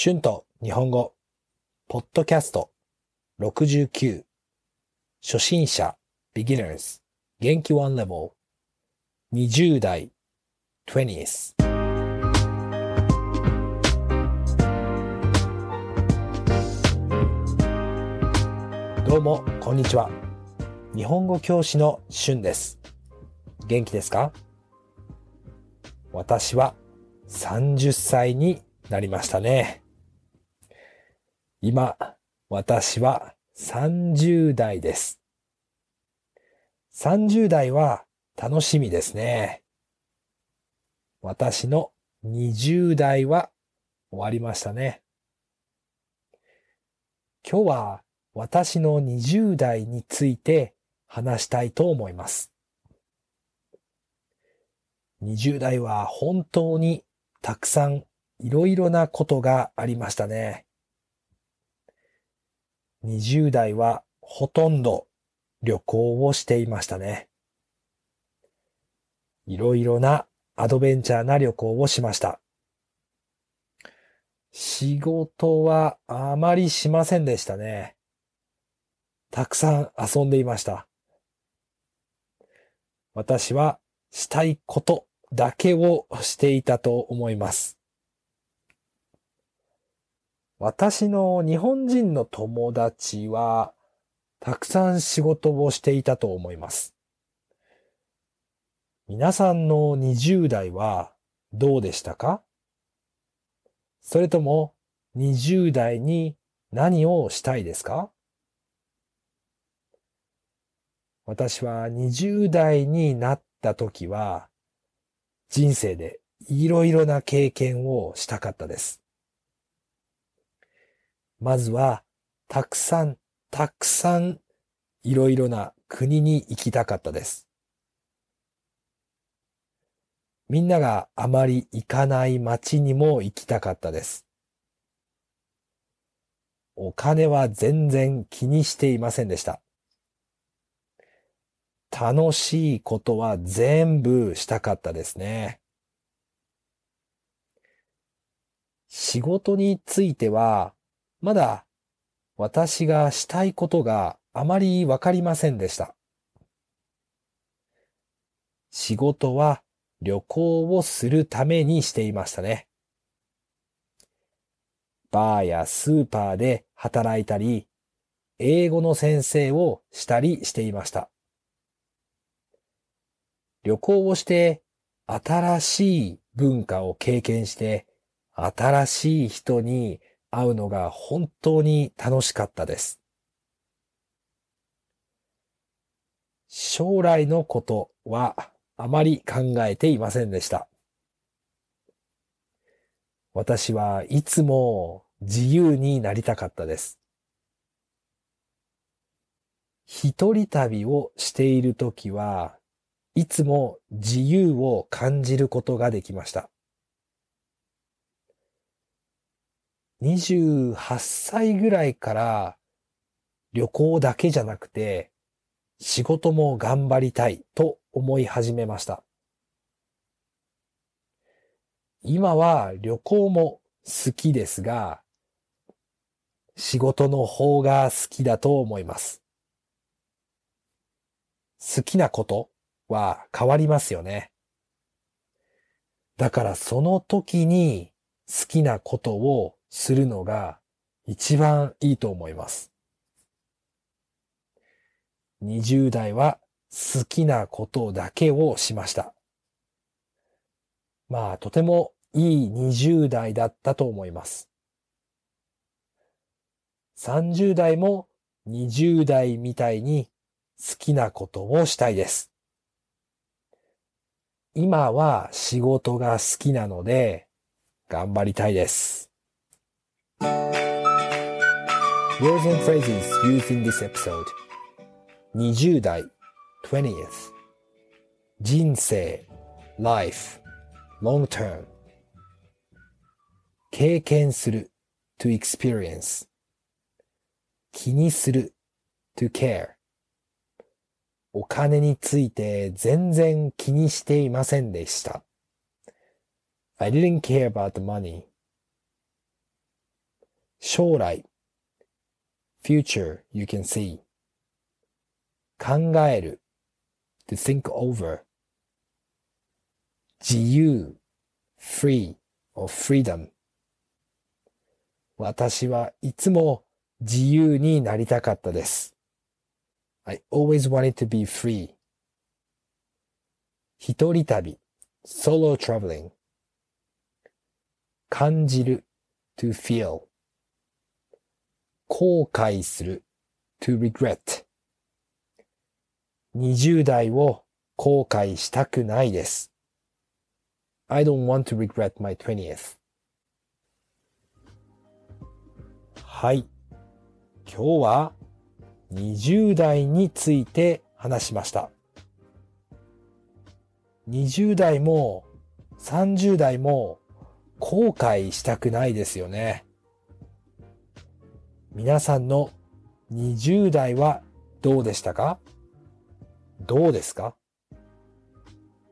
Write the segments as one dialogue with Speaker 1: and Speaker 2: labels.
Speaker 1: 春と日本語、ポッドキャスト69、初心者、beginners、元気 one level、20代、20s。どうも、こんにちは。日本語教師の春です。元気ですか？私は30歳になりましたね。今、私は30代です。30代は楽しみですね。私の20代は終わりましたね。今日は私の20代について話したいと思います。20代は本当にたくさんいろいろなことがありましたね。20代はほとんど旅行をしていましたね。いろいろなアドベンチャーな旅行をしました。仕事はあまりしませんでしたね。たくさん遊んでいました。私はしたいことだけをしていたと思います。私の日本人の友達はたくさん仕事をしていたと思います。皆さんの20代はどうでしたか？それとも20代に何をしたいですか？私は20代になった時は人生でいろいろな経験をしたかったです。まずはたくさんたくさんいろいろな国に行きたかったです。みんながあまり行かない街にも行きたかったです。お金は全然気にしていませんでした。楽しいことは全部したかったですね。仕事については、まだ私がしたいことがあまりわかりませんでした。仕事は旅行をするためにしていましたね。バーやスーパーで働いたり、英語の先生をしたりしていました。旅行をして新しい文化を経験して新しい人に会うのが本当に楽しかったです。将来のことはあまり考えていませんでした。私はいつも自由になりたかったです。一人旅をしているときはいつも自由を感じることができました。28歳ぐらいから旅行だけじゃなくて仕事も頑張りたいと思い始めました。今は旅行も好きですが、仕事の方が好きだと思います。好きなことは変わりますよね。だからその時に好きなことをするのが一番いいと思います。20代は好きなことだけをしました。まあとてもいい20代だったと思います。30代も20代みたいに好きなことをしたいです。今は仕事が好きなので頑張りたいです。Words and phrases used in this episode 20代 20th 人生 life long term 経験する to experience 気にする to care お金について全然気にしていませんでした。I didn't care about the money. 将来 future you can see 考える to think over 自由 free or freedom 私はいつも自由になりたかったです。I always wanted to be free. 一人旅 solo traveling 感じる to feel 後悔する to regret 20代を後悔したくないです。I don't want to regret my 20th. はい。今日は20代について話しました。20代も30代も後悔したくないですよね。皆さんの20代はどうでしたか？どうですか？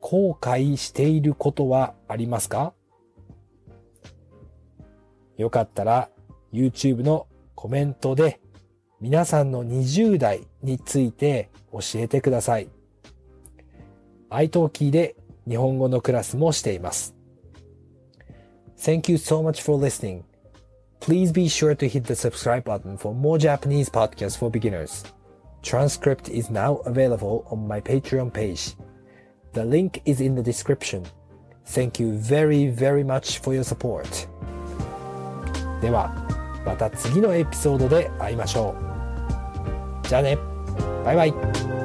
Speaker 1: 後悔していることはありますか？よかったら YouTube のコメントで皆さんの20代について教えてください。iTalki で日本語のクラスもしています。Thank you so much for listening. Please be sure to hit the subscribe button for more Japanese podcasts for beginners. Transcript is now available on my Patreon page. The link is in the description. Thank you very, very much for your support. では、また次のエピソードで会いましょう。じゃあね。バイバイ。